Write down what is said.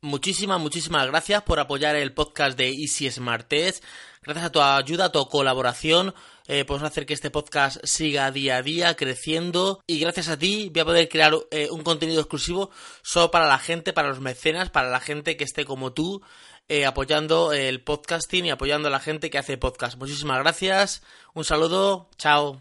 muchísimas, muchísimas gracias por apoyar el podcast de Easy Smart Gracias a tu ayuda, a tu colaboración, eh, podemos hacer que este podcast siga día a día creciendo y gracias a ti voy a poder crear eh, un contenido exclusivo solo para la gente, para los mecenas, para la gente que esté como tú eh, apoyando el podcasting y apoyando a la gente que hace podcast. Muchísimas gracias, un saludo, chao.